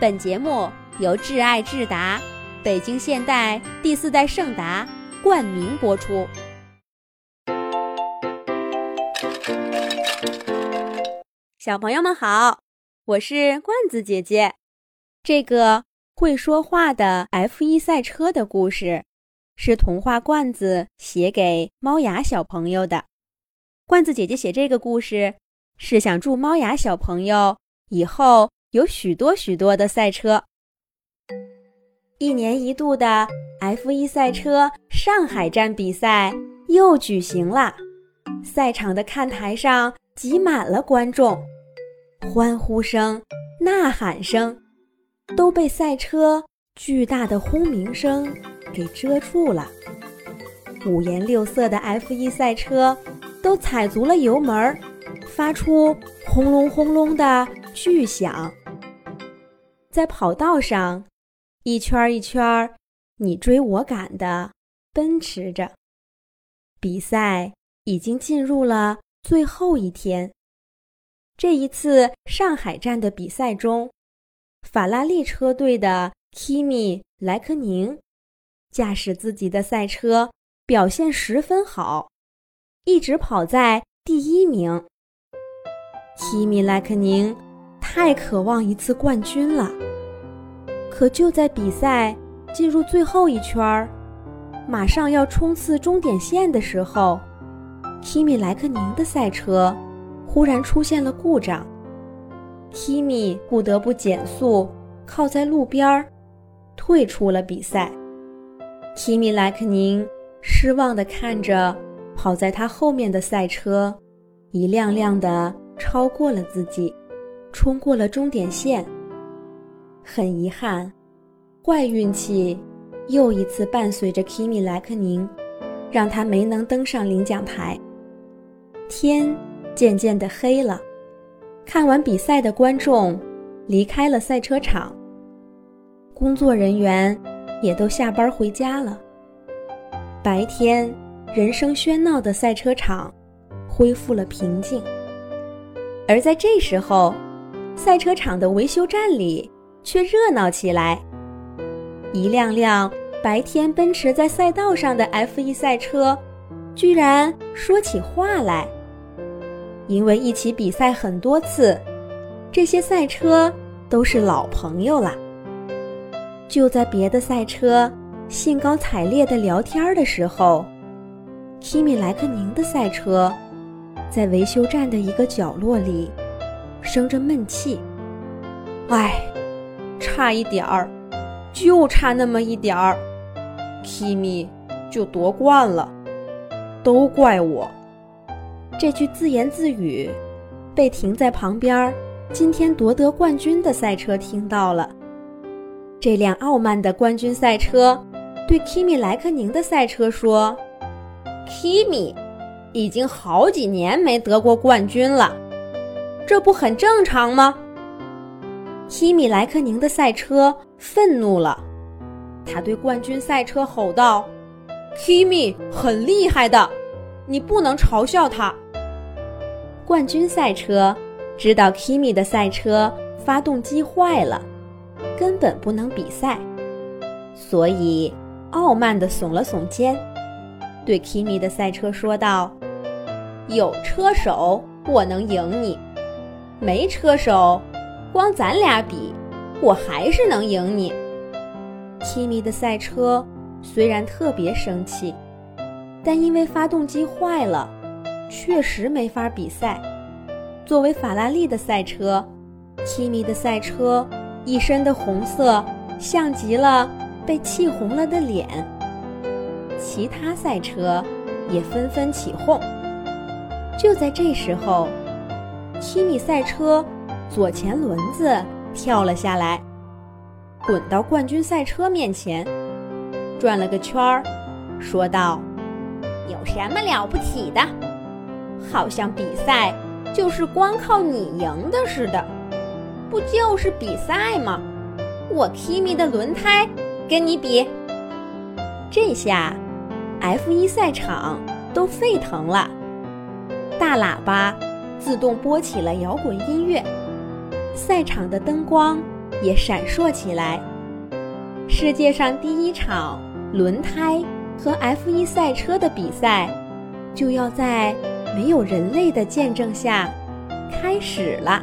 本节目由挚爱智达、北京现代第四代圣达冠名播出。小朋友们好，我是罐子姐姐。这个会说话的 F1 赛车的故事，是童话罐子写给猫牙小朋友的。罐子姐姐写这个故事，是想祝猫牙小朋友以后有许多许多的赛车。一年一度的 F1 赛车上海站比赛又举行了，赛场的看台上挤满了观众。欢呼声、呐喊声都被赛车巨大的轰鸣声给遮住了。五颜六色的 F1 赛车都踩足了油门，发出轰隆轰隆的巨响。在跑道上，一圈一圈，你追我赶的奔驰着。比赛已经进入了最后一天。这一次上海站的比赛中，法拉利车队的 Kimi 莱克宁驾驶自己的赛车表现十分好，一直跑在第一名。Kimi 莱克宁太渴望一次冠军了，可就在比赛进入最后一圈儿，马上要冲刺终点线的时候，Kimi 莱克宁的赛车。忽然出现了故障，Kimi 不得不减速，靠在路边儿，退出了比赛。Kimi 莱克宁失望地看着跑在他后面的赛车，一辆辆地超过了自己，冲过了终点线。很遗憾，坏运气又一次伴随着 Kimi 莱克宁，让他没能登上领奖台。天。渐渐的黑了，看完比赛的观众离开了赛车场，工作人员也都下班回家了。白天人声喧闹的赛车场恢复了平静，而在这时候，赛车场的维修站里却热闹起来。一辆辆白天奔驰在赛道上的 F1 赛车，居然说起话来。因为一起比赛很多次，这些赛车都是老朋友了。就在别的赛车兴高采烈地聊天的时候，Kimi 莱克宁的赛车在维修站的一个角落里生着闷气。唉，差一点儿，就差那么一点儿，Kimi 就夺冠了，都怪我。这句自言自语，被停在旁边、今天夺得冠军的赛车听到了。这辆傲慢的冠军赛车对 Kimi 莱克宁的赛车说：“Kimi 已经好几年没得过冠军了，这不很正常吗？”Kimi 莱克宁的赛车愤怒了，他对冠军赛车吼道：“Kimi 很厉害的，你不能嘲笑他。”冠军赛车知道 Kimi 的赛车发动机坏了，根本不能比赛，所以傲慢地耸了耸肩，对 Kimi 的赛车说道：“有车手我能赢你，没车手，光咱俩比，我还是能赢你。”Kimi 的赛车虽然特别生气，但因为发动机坏了。确实没法比赛。作为法拉利的赛车，Kimi 的赛车一身的红色，像极了被气红了的脸。其他赛车也纷纷起哄。就在这时候，Kimi 赛车左前轮子跳了下来，滚到冠军赛车面前，转了个圈儿，说道：“有什么了不起的？”好像比赛就是光靠你赢的似的，不就是比赛吗？我 Kimi 的轮胎跟你比。这下，F1 赛场都沸腾了，大喇叭自动播起了摇滚音乐，赛场的灯光也闪烁起来。世界上第一场轮胎和 F1 赛车的比赛，就要在没有人类的见证下开始了。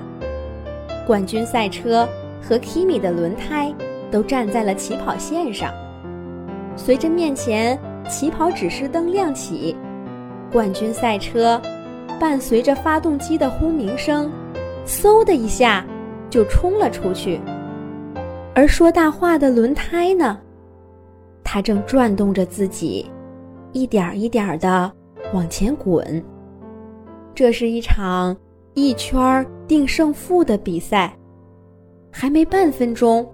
冠军赛车和 Kimi 的轮胎都站在了起跑线上。随着面前起跑指示灯亮起，冠军赛车伴随着发动机的轰鸣声，嗖的一下就冲了出去。而说大话的轮胎呢？它正转动着自己，一点儿一点儿的往前滚。这是一场一圈定胜负的比赛。还没半分钟，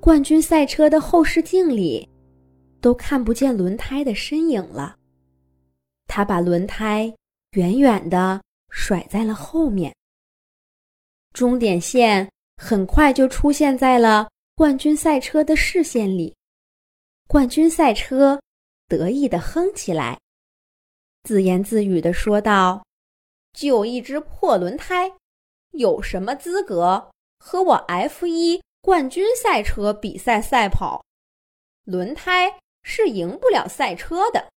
冠军赛车的后视镜里都看不见轮胎的身影了。他把轮胎远远的甩在了后面。终点线很快就出现在了。冠军赛车的视线里，冠军赛车得意地哼起来，自言自语地说道：“就一只破轮胎，有什么资格和我 F 一冠军赛车比赛赛跑？轮胎是赢不了赛车的。”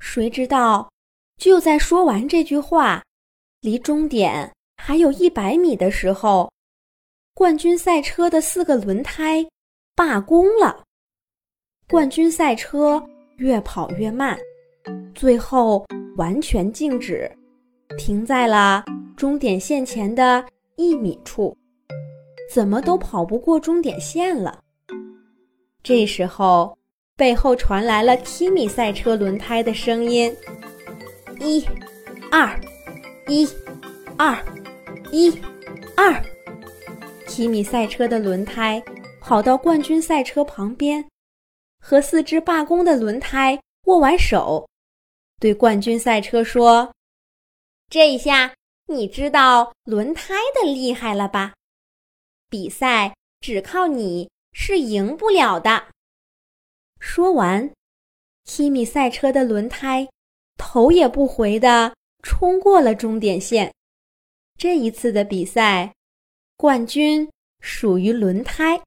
谁知道，就在说完这句话，离终点还有一百米的时候。冠军赛车的四个轮胎罢工了，冠军赛车越跑越慢，最后完全静止，停在了终点线前的一米处，怎么都跑不过终点线了。这时候，背后传来了 Kimi 赛车轮胎的声音：一、二、一、二、一、二。提米赛车的轮胎跑到冠军赛车旁边，和四只罢工的轮胎握完手，对冠军赛车说：“这一下你知道轮胎的厉害了吧？比赛只靠你是赢不了的。”说完，提米赛车的轮胎头也不回的冲过了终点线。这一次的比赛。冠军属于轮胎。